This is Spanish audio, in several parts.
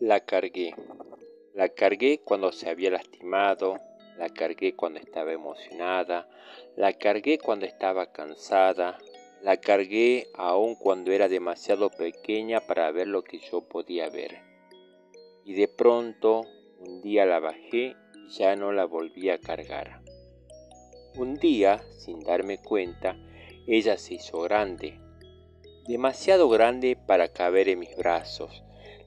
La cargué. La cargué cuando se había lastimado, la cargué cuando estaba emocionada, la cargué cuando estaba cansada, la cargué aun cuando era demasiado pequeña para ver lo que yo podía ver. Y de pronto, un día la bajé y ya no la volví a cargar. Un día, sin darme cuenta, ella se hizo grande, demasiado grande para caber en mis brazos,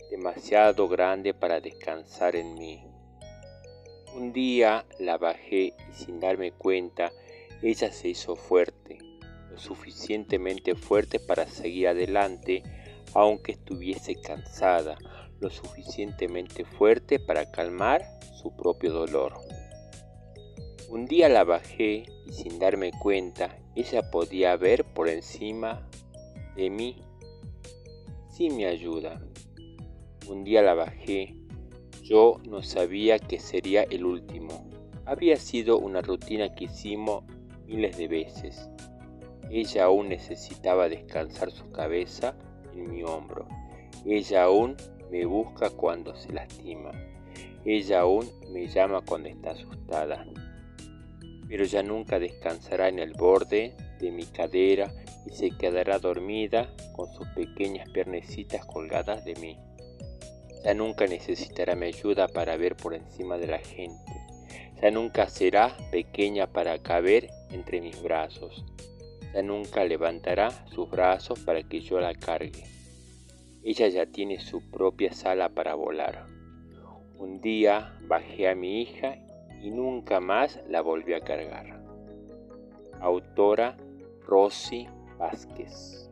demasiado grande para descansar en mí. Un día la bajé y sin darme cuenta, ella se hizo fuerte, lo suficientemente fuerte para seguir adelante, aunque estuviese cansada, lo suficientemente fuerte para calmar su propio dolor. Un día la bajé y sin darme cuenta, ella podía ver por encima de mí sin mi ayuda. Un día la bajé. Yo no sabía que sería el último. Había sido una rutina que hicimos miles de veces. Ella aún necesitaba descansar su cabeza en mi hombro. Ella aún me busca cuando se lastima. Ella aún me llama cuando está asustada. Pero ya nunca descansará en el borde de mi cadera y se quedará dormida con sus pequeñas piernecitas colgadas de mí. Ya nunca necesitará mi ayuda para ver por encima de la gente. Ya nunca será pequeña para caber entre mis brazos. Ya nunca levantará sus brazos para que yo la cargue. Ella ya tiene su propia sala para volar. Un día bajé a mi hija y nunca más la volví a cargar. Autora Rosy Vázquez.